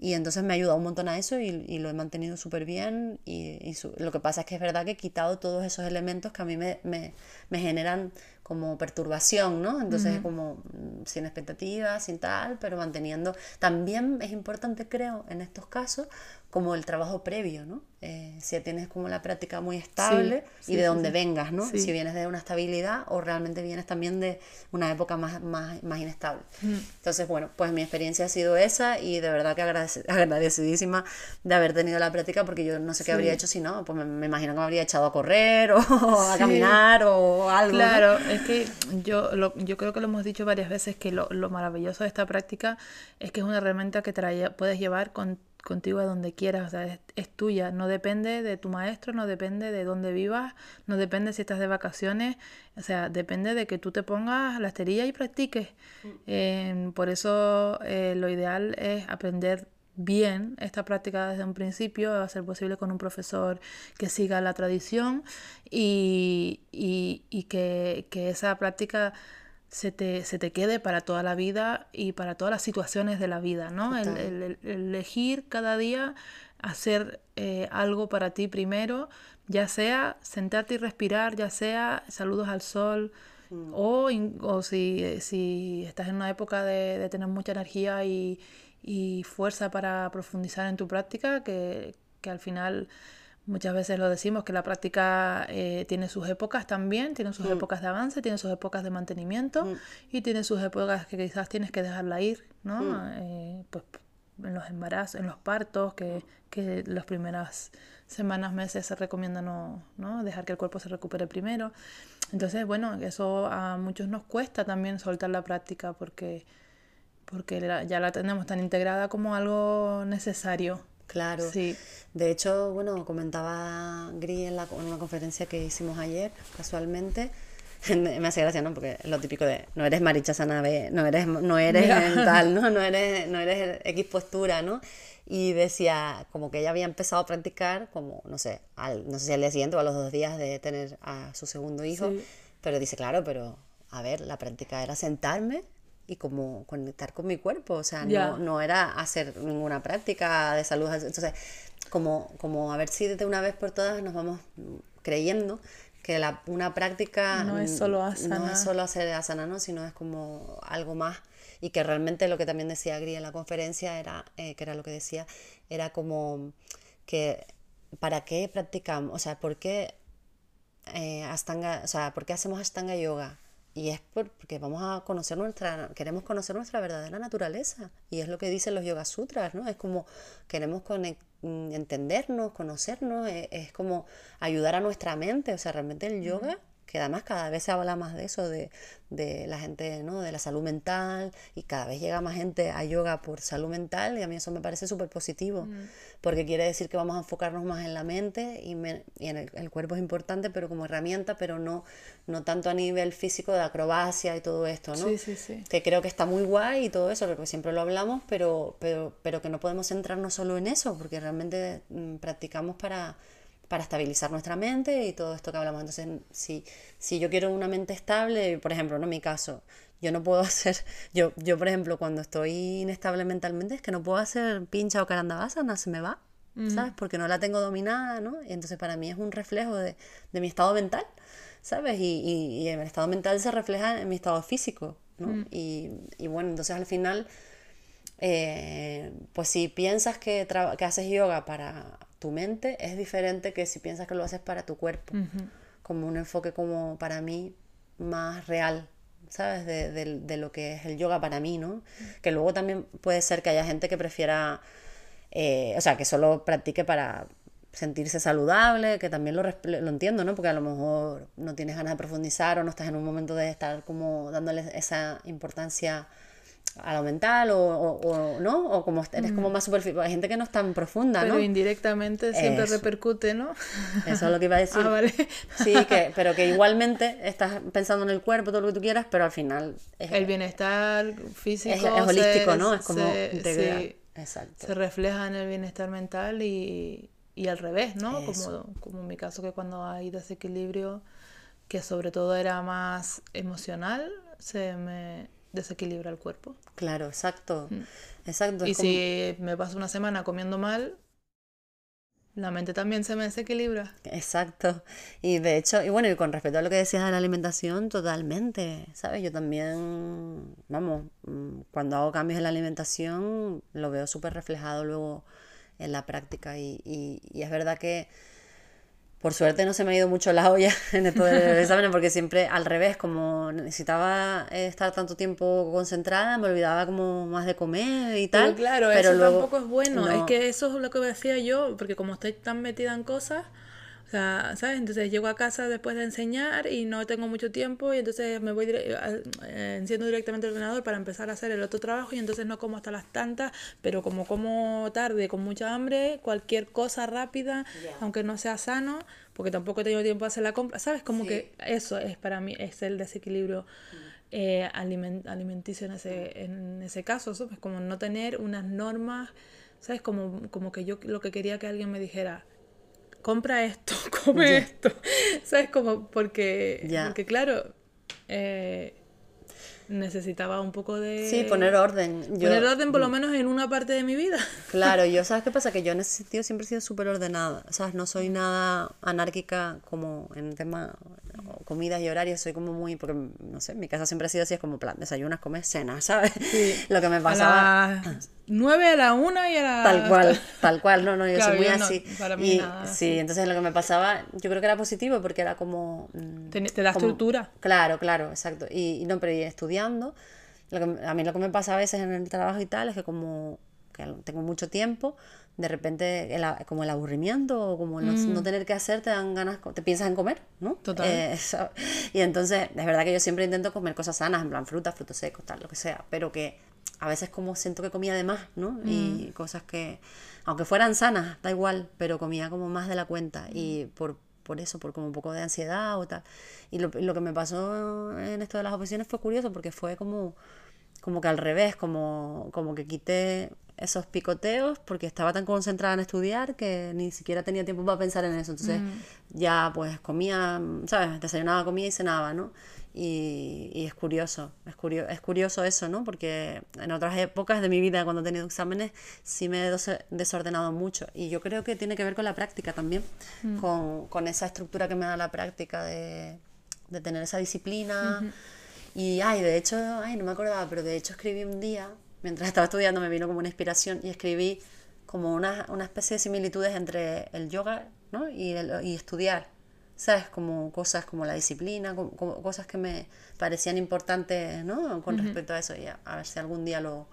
y entonces me ha ayudado un montón a eso y, y lo he mantenido súper bien. Y, y lo que pasa es que es verdad que he quitado todos esos elementos que a mí me, me, me generan como perturbación, ¿no? Entonces es como mm, sin expectativas, sin tal, pero manteniendo. También es importante, creo, en estos casos, como el trabajo previo, ¿no? Eh, si tienes como la práctica muy estable y de donde vengas, ¿no? Si vienes de una estabilidad o realmente vienes también de una época más, más, más inestable. Mm. Entonces, bueno, pues mi experiencia ha sido esa y de verdad que agradecidísima de haber tenido la práctica porque yo no sé qué habría hecho si no, pues me, imagino que me habría echado a correr o a caminar o algo. Claro, es que yo, lo, yo creo que lo hemos dicho varias veces que lo, lo maravilloso de esta práctica es que es una herramienta que te puedes llevar con contigo a donde quieras, o sea, es, tuya, no depende de tu maestro, no depende de dónde vivas, no depende si estás de vacaciones, o sea, depende de que tú te pongas la esterilla y practiques. Mm. por eso eh, lo ideal es aprender bien esta práctica desde un principio, a ser posible con un profesor que siga la tradición y, y, que, que esa práctica se te, se te quede para toda la vida y para todas las situaciones de la vida, ¿no? El, elegir cada día hacer eh, algo para ti primero, ya sea sentarte y respirar, ya sea saludos al sol, mm. o, o si, si, estás en una época de, de tener mucha energía y, y, fuerza para profundizar en tu práctica, que, que al final Muchas veces lo decimos que la práctica eh, tiene sus épocas también, tiene sus mm. épocas de avance, tiene sus épocas de mantenimiento mm. y tiene sus épocas que quizás tienes que dejarla ir, ¿no? Mm. Eh, pues en los embarazos, en los partos, que, que las primeras semanas, meses se recomienda no, ¿no? dejar que el cuerpo se recupere primero. Entonces, bueno, eso a muchos nos cuesta también soltar la práctica porque, porque ya la tenemos tan integrada como algo necesario. Claro. Sí. De hecho, bueno, comentaba Gris en, la, en una conferencia que hicimos ayer, casualmente. me hace gracia, ¿no? Porque lo típico de no eres Maricha Sanabe, no eres, no eres tal, ¿no? No eres, no eres X postura, ¿no? Y decía como que ella había empezado a practicar como, no sé, al, no sé si al día siguiente o a los dos días de tener a su segundo hijo, pero dice, claro, pero a ver, la práctica era sentarme y como conectar con mi cuerpo, o sea, no, no, era hacer ninguna práctica de salud, entonces como, como a ver si de una vez por todas nos vamos creyendo que la, una práctica no es solo asana, no es solo hacer asana, ¿no? sino es como algo más y que realmente lo que también decía Gri en la conferencia era, eh, que era lo que decía, era como que ¿para qué practicamos? O sea, ¿por qué, eh, astanga, o sea, ¿por qué hacemos Ashtanga Yoga? Y es porque vamos a conocer nuestra, queremos conocer nuestra verdadera naturaleza. Y es lo que dicen los Yoga Sutras, ¿no? Es como queremos mm, entendernos, conocernos, es, es, como ayudar a nuestra mente. O sea, realmente el yoga que además cada vez se habla más de eso, de, de, la gente, ¿no? de la salud mental, y cada vez llega más gente a yoga por salud mental, y a mí eso me parece súper positivo, mm. porque quiere decir que vamos a enfocarnos más en la mente, y, y en el, cuerpo es importante, pero como herramienta, pero no, no tanto a nivel físico de acrobacia y todo esto, ¿no? Sí, sí, sí. Que creo que está muy guay y todo eso, porque siempre lo hablamos, pero, pero, pero que no podemos centrarnos solo en eso, porque realmente mm, practicamos para para estabilizar nuestra mente y todo esto que hablamos. Entonces, si, si yo quiero una mente estable, por ejemplo, en mi caso, yo no puedo hacer, yo, yo por ejemplo, cuando estoy inestable mentalmente, es que no puedo hacer pincha o carandabasana, se me va, ¿sabes? Porque no la tengo dominada, ¿no? Y entonces para mí es un reflejo de, de mi estado mental, ¿sabes? Y, y, y, el estado mental se refleja en mi estado físico, ¿no? Mm. Y, y, bueno, entonces al final, eh, pues si piensas que, que haces yoga para tu mente es diferente que si piensas que lo haces para tu cuerpo. Como un enfoque como para mí más real, ¿sabes? De, de, lo que es el yoga para mí, ¿no? Que luego también puede ser que haya gente que prefiera, eh, o sea, que solo practique para sentirse saludable, que también lo, lo entiendo, ¿no? Porque a lo mejor no tienes ganas de profundizar o no estás en un momento de estar como dándole esa importancia a lo mental o, o, ¿no? O como eres como mm. más superficial. Hay gente que no es tan profunda, pero indirectamente siempre repercute, ¿no? Eso es lo que iba a decir. Ah, vale. Sí, que, pero que igualmente estás pensando en el cuerpo, todo lo que tú quieras, pero al final... Es, el bienestar físico... Es, holístico, ¿no? Es como... sí, Exacto. Se refleja en el bienestar mental y, y al revés, ¿no? Como, como en mi caso que cuando hay desequilibrio, que sobre todo era más emocional, se me desequilibra el cuerpo. Claro, exacto. Mm. exacto y si me paso una semana comiendo mal, la mente también se me desequilibra. Exacto. Y de hecho, y bueno, y con respecto a lo que decías de la alimentación, totalmente, ¿sabes? Yo también, vamos, mm, cuando hago cambios en la alimentación, lo veo súper reflejado luego en la práctica. Y, y, y es verdad que por suerte no se me ha ido mucho la olla en el examen porque siempre al revés, como necesitaba estar tanto tiempo concentrada, me olvidaba como más de comer y tal. Pero claro, eso tampoco es bueno, es que eso es lo que decía yo, porque como estoy tan metida en cosas, o sea, ¿sabes? Entonces llego a casa después de enseñar y no tengo mucho tiempo y entonces me voy eh, enciendo directamente el ordenador para empezar a hacer el otro trabajo y entonces no como hasta las tantas, pero como como tarde con mucha hambre, cualquier cosa rápida, aunque no sea sano, porque tampoco he tenido tiempo de hacer la compra, ¿sabes? Como que eso es para mí, es el desequilibrio. Eh, alimenticio en ese, en ese caso, Es como no tener unas normas, ¿sabes? Como, como que yo lo que quería que alguien me dijera, compra esto, come esto. ¿Sabes? Como porque, porque claro, eh, necesitaba un poco de... Sí, poner orden. poner orden por lo menos en una parte de mi vida. Claro, yo, ¿sabes qué pasa? Que yo en ese sentido siempre he sido súper ordenada, ¿sabes? No soy nada anárquica como en el tema comidas y horarios, soy como muy, porque no sé, mi casa siempre ha sido así, es como plan, desayunas, comes, cenas, ¿sabes? Sí. Lo que me pasaba... A las 9 a la 1 y a la... Tal cual, tal cual, no, no, yo soy muy así. para mí y, nada, sí, entonces lo que me pasaba, yo creo que era positivo porque era como... Mm, te, da estructura. Claro, claro, exacto. Y, no, pero estudiando, lo que, a mí lo que me pasa a veces en el trabajo y tal es que como que tengo mucho tiempo, de repente como el aburrimiento o como no, mm. tener que hacer te dan ganas, te piensas en comer, ¿no? Total. Eh, y entonces, es verdad que yo siempre intento comer cosas sanas, en plan frutas, frutos secos, tal, lo que sea, pero que a veces como siento que comía de más, ¿no? Y mm. cosas que, aunque fueran sanas, da igual, pero comía como más de la cuenta y por, por eso, por como un poco de ansiedad o tal. Y lo, lo que me pasó en esto de las oposiciones fue curioso porque fue como como que al revés, como, como que quité esos picoteos porque estaba tan concentrada en estudiar que ni siquiera tenía tiempo para pensar en eso. Entonces mm. ya pues comía, ¿sabes? Desayunaba, comía y cenaba, ¿no? Y, y es curioso, es, curioso, es curioso eso, ¿no? Porque en otras épocas de mi vida, cuando he tenido exámenes, sí me he desordenado mucho. Y yo creo que tiene que ver con la práctica también, mm. con, con, esa estructura que me da la práctica de, de tener esa disciplina. Y, ay, de hecho, ay, no me acordaba, pero de hecho escribí un día mientras estaba estudiando me vino como una inspiración y escribí como una, una especie de similitudes entre el yoga ¿no? y, el, y estudiar. ¿Sabes? Como cosas como la disciplina, como, cosas que me parecían importantes ¿no? con respecto a eso. Y a, ver si algún día lo,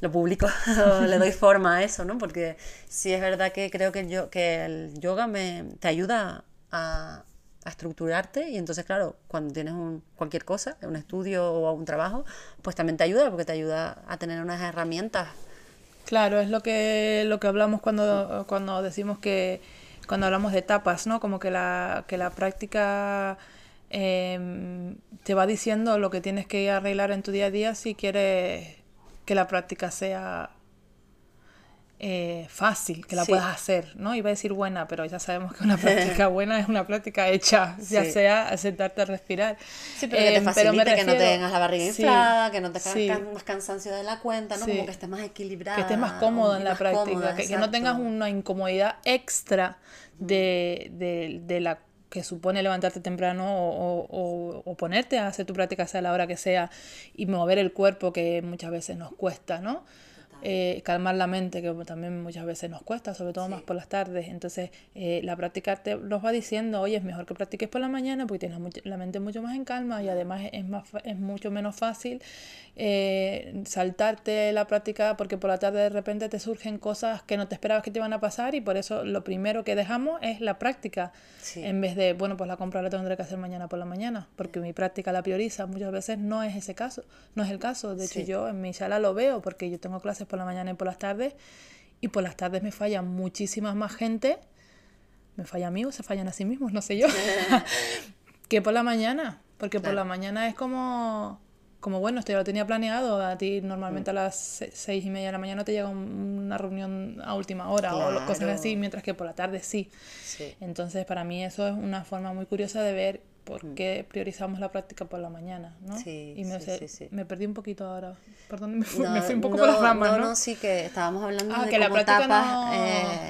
lo publico o le doy forma a eso, ¿no? Porque sí es verdad que creo que, yo, que el yoga me, te ayuda a, a estructurarte y entonces, claro, cuando tienes un, cualquier cosa, un estudio o un trabajo, pues también te ayuda porque te ayuda a tener unas herramientas. Claro, es lo que, lo que hablamos cuando, cuando decimos que, cuando hablamos de etapas, ¿no? Como que la, que la práctica em, te va diciendo lo que tienes que arreglar en tu día a día si quieres que la práctica sea eh, fácil, que la puedas hacer, ¿no? Iba a decir buena, pero ya sabemos que una práctica buena es una práctica hecha, ya sea sentarte a respirar. Sí, pero que te em, facilite, que no te tengas la barriga inflada, que no te hagas más cansancio de la cuenta, ¿no? Como que estés más equilibrada. Que estés más cómodo en la práctica, que, no tengas una incomodidad extra de, de, de la que supone levantarte temprano o, o, o, ponerte a hacer tu práctica sea la hora que sea y mover el cuerpo que muchas veces nos cuesta, ¿no? Eh, calmar la mente, que también muchas veces nos cuesta, sobre todo más por las tardes. Entonces, eh, la práctica te nos va diciendo, oye, es mejor que practiques por la mañana porque tienes la mente mucho más en calma y además es, más, es mucho menos fácil eh, saltarte la práctica porque por la tarde de repente te surgen cosas que no te esperabas que te iban a pasar y por eso lo primero que dejamos es la práctica en vez de, bueno, pues la compra la tendré que hacer mañana por la mañana porque mi práctica la prioriza. Muchas veces no es ese caso, no es el caso. De hecho, yo en mi sala lo veo porque yo tengo clases por la mañana y por las tardes y por las tardes me falla muchísimas más gente. Me falla a mí o se fallan a sí mismos, no sé yo. que por la mañana. Porque por la mañana es como como bueno, esto ya lo tenía planeado, a ti normalmente a las seis y media de la mañana te llega una reunión a última hora o cosas así, mientras que por la tarde sí. Entonces, para mí eso es una forma muy curiosa de ver por mm. qué priorizamos la práctica por la mañana, ¿no? Sí, y me, me perdí un poquito ahora. Perdón, me fui, un poco por las ramas, ¿no? No, sí, que estábamos hablando ah, de que la práctica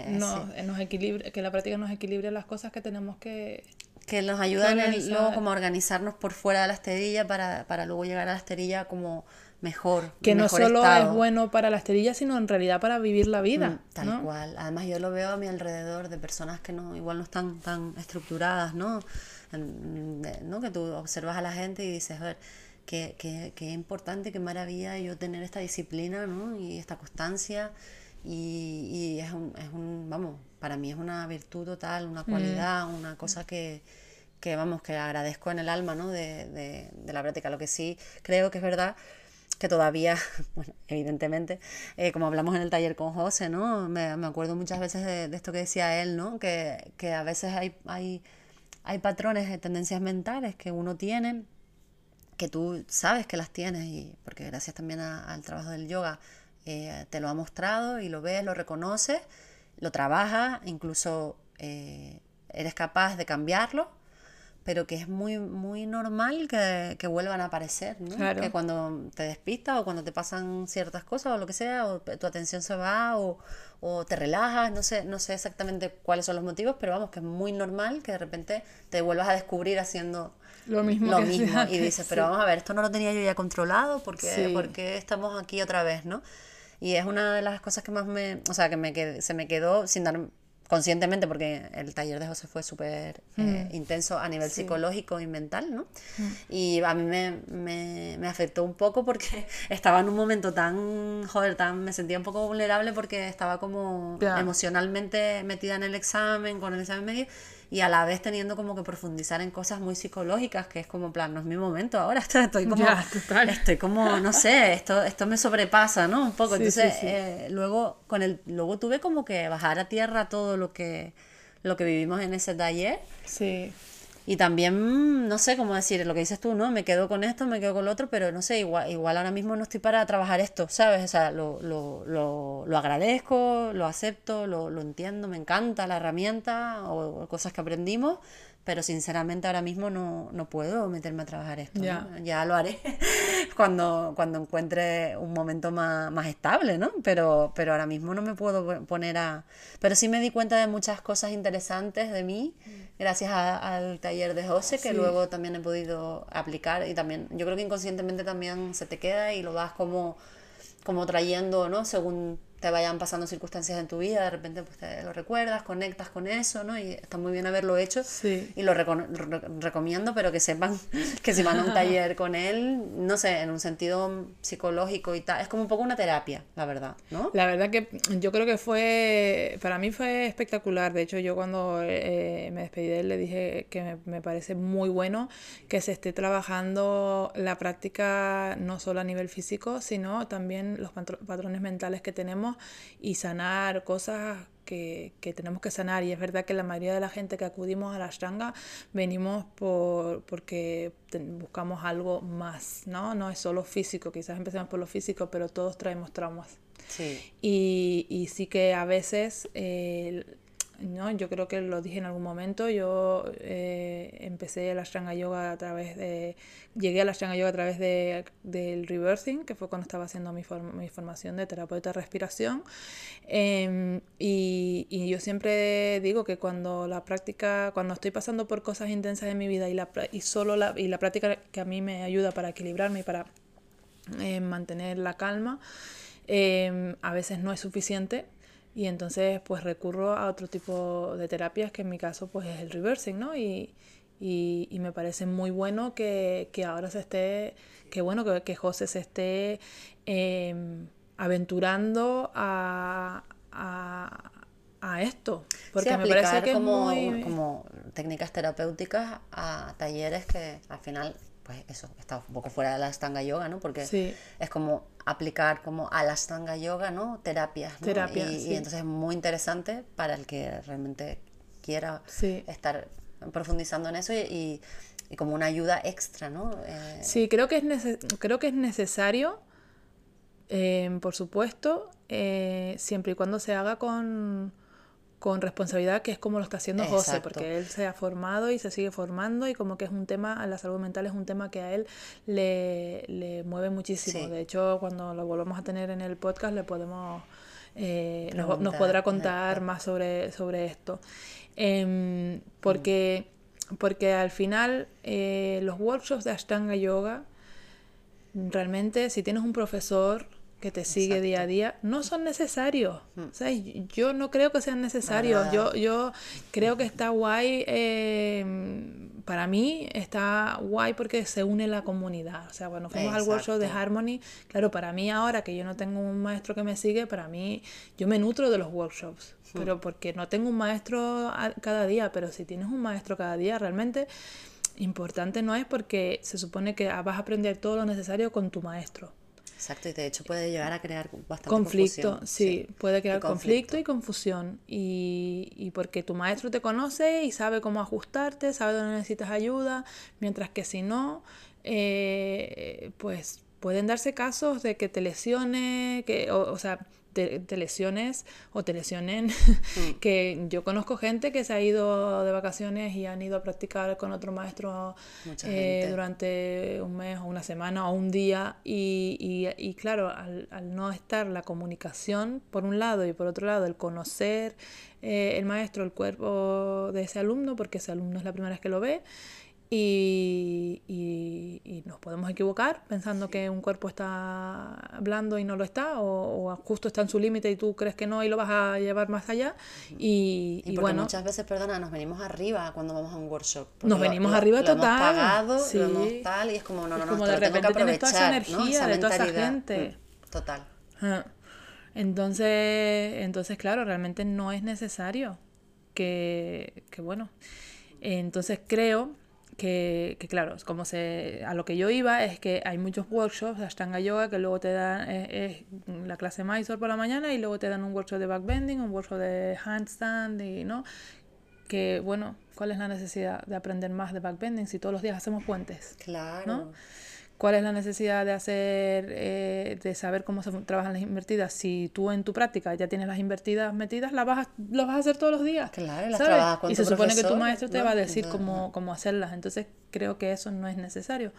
no, eh, nos equilibre, que la práctica nos equilibre las cosas que tenemos que que nos ayudan luego como a organizarnos por fuera de la esterilla para, para luego llegar a la esterilla como mejor. Que no solo es bueno para la esterilla, sino en realidad para vivir la vida. Mm, tal cual. Además yo lo veo a mi alrededor de personas que no igual no están tan estructuradas, ¿no? ¿No? Que tú observas a la gente y dices, a ver, qué, qué, qué importante, qué maravilla yo tener esta disciplina, ¿no? Y esta constancia. Y, y es, un, es un, vamos, para mí es una virtud total, una cualidad, una cosa que, que, vamos, que agradezco en el alma, ¿no? De, de, de, la práctica. Lo que sí creo que es verdad que todavía, bueno, evidentemente, eh, como hablamos en el taller con José, ¿no? Me, me acuerdo muchas veces de, de, esto que decía él, ¿no? Que, que a veces hay, hay, hay patrones de tendencias mentales que uno tiene, que tú sabes que las tienes, y porque gracias también al trabajo del yoga eh, te lo ha mostrado y lo ves, lo reconoces lo trabajas, incluso eh, eres capaz de cambiarlo, pero que es muy, muy normal que, que vuelvan a aparecer, ¿no? Que cuando te despistas o cuando te pasan ciertas cosas o lo que sea, o tu atención se va o, o te relajas, no sé, no sé exactamente cuáles son los motivos, pero vamos, que es muy normal que de repente te vuelvas a descubrir haciendo lo mismo, lo mismo. y dices, pero vamos a ver, esto no lo tenía yo ya controlado, porque, porque estamos aquí otra vez, ¿no? Y es una de las cosas que más me, o sea, que me se me quedó sin dar conscientemente, porque el taller de José fue súper eh, mm. intenso a nivel psicológico y mental, ¿no? Mm. Y a mí me, me, me, afectó un poco porque estaba en un momento tan, joder, tan, me sentía un poco vulnerable porque estaba como emocionalmente metida en el examen, con el examen medio, y a la vez teniendo como que profundizar en cosas muy psicológicas, que es como, plan, no es mi momento ahora, estoy como, estoy como, no sé, esto, esto me sobrepasa, ¿no? Un poco. Entonces, eh, luego, con el, luego tuve como que bajar a tierra todo lo que, lo que vivimos en ese taller. Sí. Y también, no sé cómo decir, lo que dices tú, ¿no? Me quedo con esto, me quedo con lo otro, pero no sé, igual, igual ahora mismo no estoy para trabajar esto, ¿sabes? O sea, lo, lo, lo, lo agradezco, lo acepto, lo, lo, entiendo, me encanta la herramienta o cosas que aprendimos, pero sinceramente ahora mismo no, no puedo meterme a trabajar esto. Ya lo haré cuando, cuando encuentre un momento más, más, estable, ¿no? Pero, pero ahora mismo no me puedo poner a... Pero sí me di cuenta de muchas cosas interesantes de mí, mm. gracias al taller de José, que luego también he podido aplicar y también, yo creo que inconscientemente también se te queda y lo vas como, como trayendo, ¿no? Según te vayan pasando circunstancias en tu vida, de repente pues te lo recuerdas, conectas con eso, ¿no? Y está muy bien haberlo hecho y lo recomiendo, pero que sepan que si van a un taller con él, no sé, en un sentido psicológico y tal, es como un poco una terapia, la verdad, ¿no? La verdad que yo creo que fue, para mí fue espectacular, de hecho yo cuando eh, me despedí de él le dije que me, me parece muy bueno que se esté trabajando la práctica no solo a nivel físico, sino también los patrones mentales que tenemos y sanar cosas que, que, tenemos que sanar. Y es verdad que la mayoría de la gente que acudimos a la Ashtanga venimos por, porque buscamos algo más, ¿no? No es solo físico, quizás empecemos por lo físico, pero todos traemos traumas. Sí. Y, y sí que a veces eh, ¿no? Yo creo que lo dije en algún momento, yo eh, empecé la Ashtanga Yoga a través de, llegué a la Ashtanga Yoga a través de, del reversing, que fue cuando estaba haciendo mi, mi formación de terapeuta de respiración, em, y, y, yo siempre digo que cuando la práctica, cuando estoy pasando por cosas intensas en mi vida y, la, y solo la, y la práctica que a mí me ayuda para equilibrarme y para eh, mantener la calma, em, a veces no es suficiente y entonces pues recurro a otro tipo de terapias que en mi caso pues es el reversing, ¿no? Y, y, me parece muy bueno que, que, ahora se esté, que bueno que, que José se esté em, aventurando a, a, a, esto. Porque me parece que como, muy... como técnicas terapéuticas a talleres que al final pues eso, está un poco fuera de la Astanga Yoga, ¿no? Porque es como aplicar como a la Astanga Yoga, ¿no? Terapias, ¿no? y, entonces es muy interesante para el que realmente quiera estar profundizando en eso y, como una ayuda extra, ¿no? Eh, sí, creo que es, creo que es necesario, eh, por supuesto, eh, siempre y cuando se haga con con responsabilidad, que es como lo está haciendo José, porque él se ha formado y se sigue formando y como que es un tema, la salud mental es un tema que a él le, mueve muchísimo. De hecho, cuando lo volvamos a tener en el podcast, le podemos, eh, nos, podrá contar más sobre, sobre esto. Em, porque, porque al final eh, los workshops de Ashtanga Yoga, realmente si tienes un profesor que te sigue día a día, no son necesarios. Mm. yo no creo que sean necesarios. Yo, yo creo que está guay, eh, para mí está guay porque se une la comunidad. O sea, cuando fuimos al workshop de Harmony, claro, para mí ahora que yo no tengo un maestro que me sigue, para mí yo me nutro de los workshops. Mm. Pero porque no tengo un maestro cada día, pero si tienes un maestro cada día, realmente importante no es porque se supone que vas a aprender todo lo necesario con tu maestro. Exacto, y de hecho puede llegar a crear bastante conflicto. Sí, puede crear conflicto. y confusión. Y, y, porque tu maestro te conoce y sabe cómo ajustarte, sabe dónde necesitas ayuda, mientras que si no, eh, pues pueden darse casos de que te lesione, que, o, o sea, te, lesiones o te lesionen. Mm. que yo conozco gente que se ha ido de vacaciones y han ido a practicar con otro maestro eh, durante un mes o una semana o un día. Y, y, y claro, al, al, no estar la comunicación por un lado y por otro lado el conocer eh, el maestro, el cuerpo de ese alumno, porque ese alumno es la primera vez que lo ve. Y, y, nos podemos equivocar pensando que un cuerpo está blando y no lo está, o, justo está en su límite y tú crees que no y lo vas a llevar más allá. Y, y, bueno. Muchas veces, perdona, nos venimos arriba cuando vamos a un workshop. Nos venimos arriba total. Hemos pagado, sí. lo hemos tal, y es como, no, no, no, como de repente tienes toda esa energía de toda esa gente. Mm, total. Entonces, entonces, claro, realmente no es necesario que, que bueno. Entonces creo que, que, claro, como se, a lo que yo iba es que hay muchos workshops de Ashtanga Yoga que luego te dan es, la clase Mysore por la mañana y luego te dan un workshop de backbending, un workshop de handstand y no que bueno, ¿cuál es la necesidad de aprender más de backbending si todos los días hacemos puentes? Claro. ¿no? ¿Cuál es la necesidad de hacer, eh, de saber cómo se trabajan las invertidas? Si tú en tu práctica ya tienes las invertidas metidas, las vas a, lo vas a hacer todos los días. Claro, las trabajas con Y se supone que tu maestro te va a decir cómo, cómo hacerlas. Entonces creo que eso no es necesario.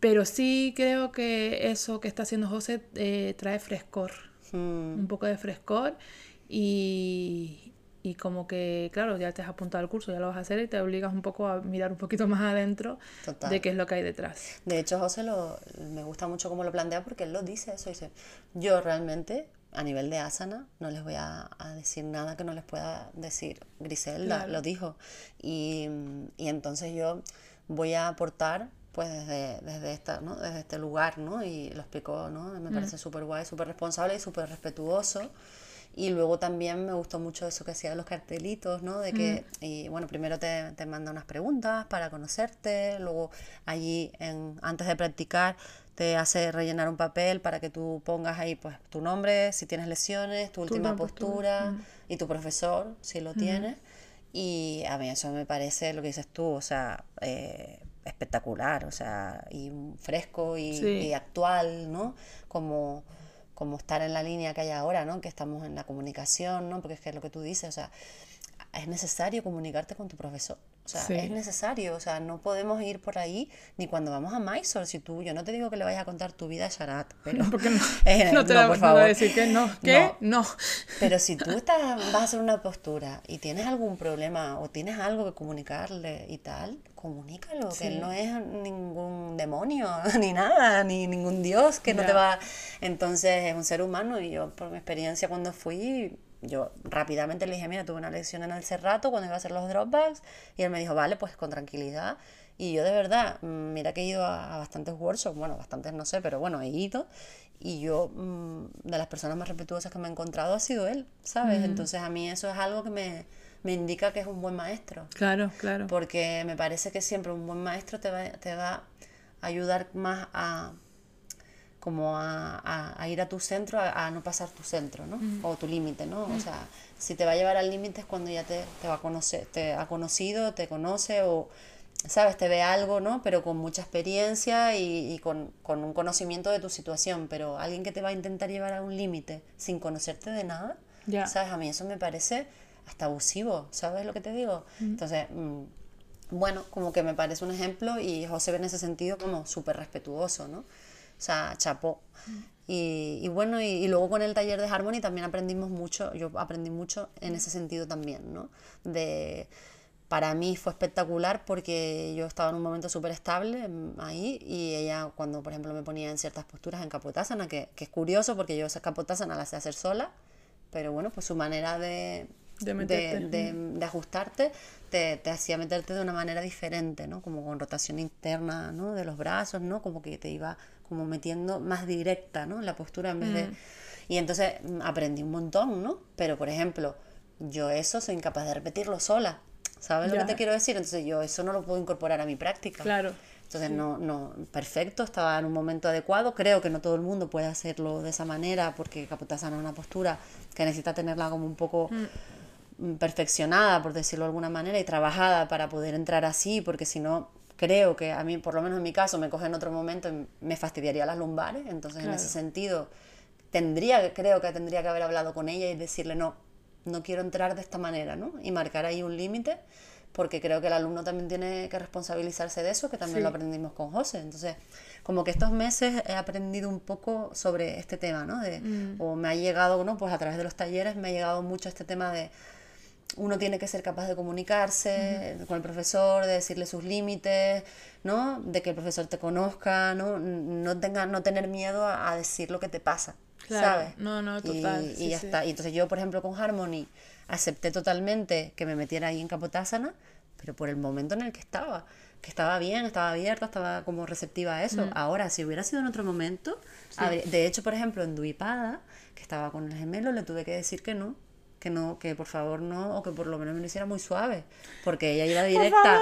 Pero sí creo que eso que está haciendo José eh, trae frescor, hmm. un poco de frescor y, y como que, claro, ya te has apuntado al curso, ya lo vas a hacer y te obligas un poco a mirar un poquito más adentro de qué es lo que hay detrás. De hecho, José lo, me gusta mucho cómo lo plantea porque él lo dice eso, dice, yo realmente a nivel de asana no les voy a, decir nada que no les pueda decir. Griselda lo dijo. Y, y, entonces yo voy a aportar pues desde, desde, esta, ¿no? desde este lugar, ¿no? Y lo explicó, ¿no? Me mm. parece súper guay, súper responsable y súper respetuoso. Y luego también me gustó mucho eso que hacía los cartelitos, ¿no? De que, y bueno, primero te, te manda unas preguntas para conocerte, luego allí, en, antes de practicar, te hace rellenar un papel para que tú pongas ahí pues tu nombre, si tienes lesiones, tu última postura, y tu profesor, si lo tienes. Y a mí eso me parece lo que dices tú, o sea, eh, espectacular, o sea, y fresco y, y actual, ¿no? Como como estar en la línea que hay ahora, ¿no? Que estamos en la comunicación, ¿no? Porque es que es lo que tú dices, o sea, es necesario comunicarte con tu profesor. O sea, es necesario, o sea, no podemos ir por ahí ni cuando vamos a Mysore. Si tú, yo no te digo que le vayas a contar tu vida a Sharat, pero. Porque no, eh, no te no, por favor. a decir que no. ¿Qué? No. Pero si tú estás, vas a hacer una postura y tienes algún problema o tienes algo que comunicarle y tal, comunícalo, que él no es ningún demonio, ni nada, ni ningún dios que no te va. Entonces es un ser humano y yo, por mi experiencia cuando fui, yo rápidamente le dije, mira, tuve una lección en el Cerrato cuando iba a hacer los dropbacks y él me dijo, vale, pues con tranquilidad. Y yo de verdad, mm, mira que he ido a, bastantes workshops, bueno, bastantes no sé, pero bueno, he ido y yo mm, de las personas más respetuosas que me he encontrado ha sido él, ¿sabes? Entonces a mí eso es algo que me, me, indica que es un buen maestro. Claro, claro. Porque me parece que siempre un buen maestro te va, te va a ayudar más a como a, ir a tu centro, a, no pasar tu centro, ¿no? O tu límite, ¿no? O sea, si te va a llevar al límite es cuando ya te, te, va a conocer, te ha conocido, te conoce o, ¿sabes? Te ve algo, ¿no? Pero con mucha experiencia y, y con, con, un conocimiento de tu situación. Pero alguien que te va a intentar llevar a un límite sin conocerte de nada, ¿sabes? A mí eso me parece hasta abusivo, ¿sabes lo que te digo? Entonces... Mm, bueno, como que me parece un ejemplo y José ve en ese sentido como súper respetuoso, ¿no? O sea, chapó. Y, y, bueno, y, luego con el taller de Harmony también aprendimos mucho, yo aprendí mucho en ese sentido también, ¿no? De, para mí fue espectacular porque yo estaba en un momento súper estable ahí y ella cuando, por ejemplo, me ponía en ciertas posturas en Capotasana, que, que es curioso porque yo esa Capotasana la sé hacer sola, pero bueno, pues su manera de, de, de, de, ajustarte te, te, hacía meterte de una manera diferente, ¿no? Como con rotación interna, ¿no? De los brazos, ¿no? Como que te iba como metiendo más directa, ¿no? La postura en vez de... Mm. Y entonces mm, aprendí un montón, ¿no? Pero, por ejemplo, yo eso soy incapaz de repetirlo sola. ¿Sabes lo que te quiero decir? Entonces yo eso no lo puedo incorporar a mi práctica. Claro. Entonces no, no, perfecto, estaba en un momento adecuado. Creo que no todo el mundo puede hacerlo de esa manera porque Capotasana es una postura que necesita tenerla como un poco mm. Perfeccionada, por decirlo de alguna manera, y trabajada para poder entrar así, porque si no creo que a mí, por lo menos en mi caso, me coge en otro momento y me fastidiaría las lumbares. Entonces, en ese sentido, tendría, creo que tendría que haber hablado con ella y decirle, no, no quiero entrar de esta manera, ¿no? Y marcar ahí un límite, porque creo que el alumno también tiene que responsabilizarse de eso, que también lo aprendimos con José. Entonces, como que estos meses he aprendido un poco sobre este tema, ¿no? De, mm. O me ha llegado, ¿no? Pues a través de los talleres me ha llegado mucho este tema de uno tiene que ser capaz de comunicarse con el profesor, de decirle sus límites, ¿no? De que el profesor te conozca, ¿no? No, tenga, no tener miedo a, decir lo que te pasa, ¿sabes? No, no, total. Y, ya está. Y entonces yo, por ejemplo, con Harmony acepté totalmente que me metiera ahí en Capotásana, pero por el momento en el que estaba, que estaba bien, estaba abierta, estaba como receptiva a eso. Ahora, si hubiera sido en otro momento, de hecho, por ejemplo, en Duipada, que estaba con el gemelo, le tuve que decir que no, que no, que por favor no, o que por lo menos me lo hiciera muy suave, porque ella iba directa,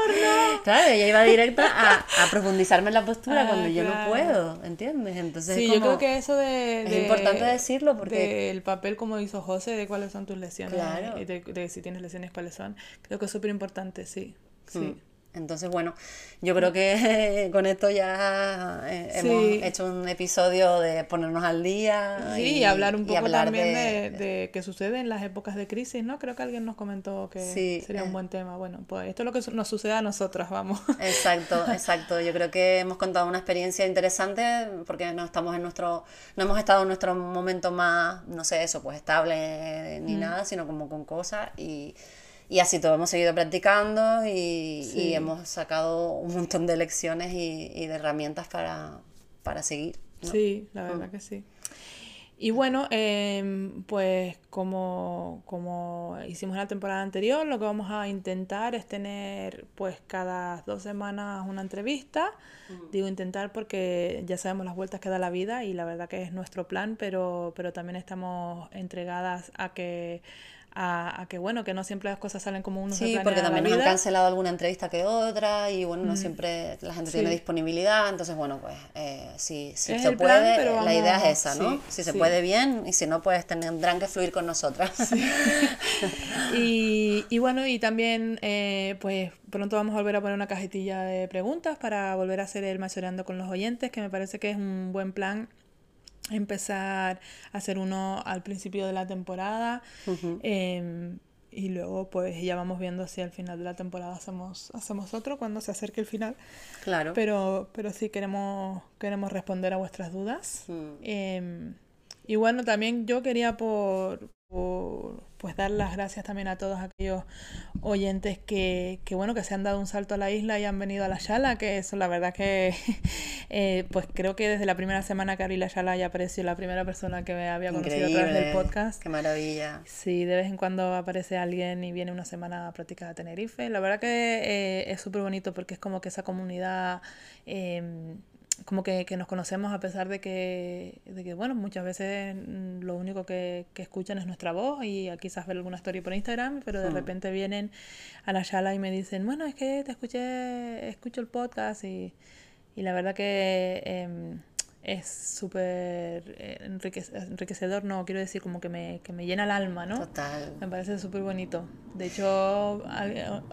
claro, ella iba directa a, a profundizarme en la postura ah, cuando yo no puedo, ¿entiendes? Entonces sí, yo creo que eso de, es importante decirlo porque el papel como hizo José de cuáles son tus lesiones y de, si tienes lesiones cuáles son, creo que es súper importante, sí, sí. Mm. Entonces, bueno, yo creo que con esto ya eh, hemos hecho un episodio de ponernos al día. Sí, y, hablar un poco también de, de, qué sucede en las épocas de crisis, ¿no? Creo que alguien nos comentó que sería un eh. buen tema. Bueno, pues esto es lo que nos sucede a nosotras, vamos. Exacto, exacto. Yo creo que hemos contado una experiencia interesante porque no estamos en nuestro, no hemos estado en nuestro momento más, no sé, eso, pues estable ni mm. nada, sino como con cosas y y así todo hemos seguido practicando y, hemos sacado un montón de lecciones y, de herramientas para, para seguir. Sí, la verdad mm. que sí. Y bueno, em, pues como, como hicimos en la temporada anterior, lo que vamos a intentar es tener pues cada dos semanas una entrevista. Mm. Digo intentar porque ya sabemos las vueltas que da la vida y la verdad que es nuestro plan, pero, pero también estamos entregadas a que a, que bueno, que no siempre las cosas salen como uno sí, porque también nos han cancelado alguna entrevista que otra y bueno, no mm. siempre la gente tiene disponibilidad, entonces bueno, pues eh, si, si se puede, la idea es esa, ¿no? si se puede bien y si no, pues tendrán que fluir con nosotras. y, y, bueno, y también eh, pues pronto vamos a volver a poner una cajetilla de preguntas para volver a hacer el mayoreando con los oyentes, que me parece que es un buen plan empezar a hacer uno al principio de la temporada. Em, y luego pues ya vamos viendo si al final de la temporada hacemos, hacemos otro cuando se acerque el final. Claro. Pero, pero sí queremos, queremos responder a vuestras dudas. Mm. Em, y bueno, también yo quería por, por, pues dar las gracias también a todos aquellos oyentes que, que, bueno que se han dado un salto a la isla y han venido a la Shala, que eso la verdad que eh, pues creo que desde la primera semana que abrí la Shala ya apareció la primera persona que me había conocido a través del podcast. Qué maravilla. Sí, de vez en cuando aparece alguien y viene una semana a practicar a Tenerife. La verdad que eh, es súper bonito porque es como que esa comunidad eh, como que, que, nos conocemos a pesar de que, de que, bueno, muchas veces mm, lo único que, que escuchan es nuestra voz y quizás ver alguna story por Instagram, pero de mm. repente vienen a la sala y me dicen, bueno, es que te escuché, escucho el podcast y, y la verdad que... Eh, es súper eh, enriquecedor, no, quiero decir como que me, que me llena el alma, ¿no? Total. Me parece súper bonito. De hecho,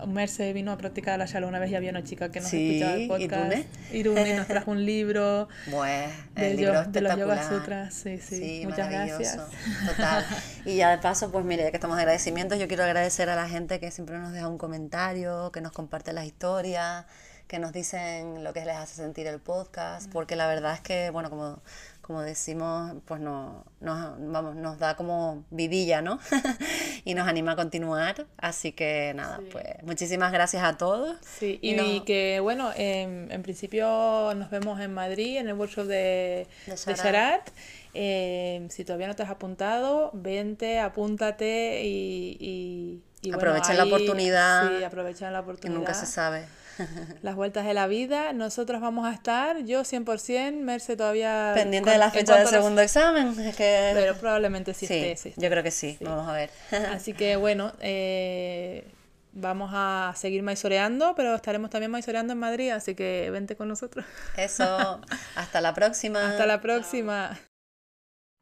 Merce vino a practicar la shala una vez y había una chica que nos escuchaba el podcast. Irune nos trajo un libro. Bueno, el libro de los Yoga Sutras. Sí, sí, sí muchas gracias. Total. Y ya de paso, pues mire, ya que estamos agradecimientos, yo quiero agradecer a la gente que siempre nos deja un comentario, que nos comparte las historias que nos dicen lo que les hace sentir el podcast, porque la verdad es que, bueno, como, como decimos, pues no, nos, vamos, nos da como vidilla, ¿no? y nos anima a continuar. Así que nada, pues muchísimas gracias a todos. Sí, y, que bueno, en, principio nos vemos en Madrid, en el workshop de, de Sharat. Eh, si todavía no te has apuntado, vente, apúntate y... y, aprovechen la oportunidad. Sí, aprovechen la oportunidad. Que nunca se sabe las vueltas de la vida. Nosotros vamos a estar, yo 100%, Merce todavía... Pendiente de la fecha del segundo examen. Pero probablemente sí, esté. yo creo que sí, vamos a ver. Así que bueno, eh, vamos a seguir maizoreando, pero estaremos también maizoreando en Madrid, así que vente con nosotros. Eso, hasta la próxima. Hasta la próxima.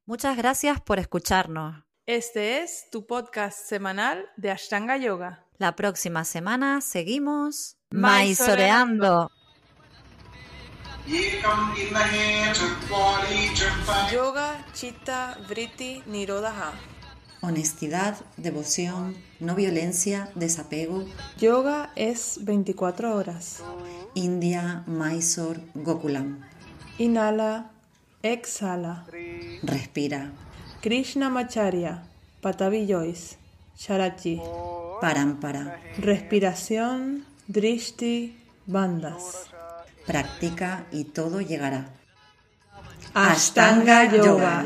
Muchas gracias por escucharnos. Este es tu podcast semanal de Ashtanga Yoga. La próxima semana seguimos Maizoreando. Yoga, Chitta, Vritti, Nirodha. Honestidad, devoción, no violencia, desapego. Yoga es 24 horas. India, Mysore, Gokulam. Inhala, exhala. Respira. Krishna Macharya, Patavi Joyce, Sharachi. Parampara. Respiración, Drishti Bandas. Practica y todo llegará. Ashtanga Yoga.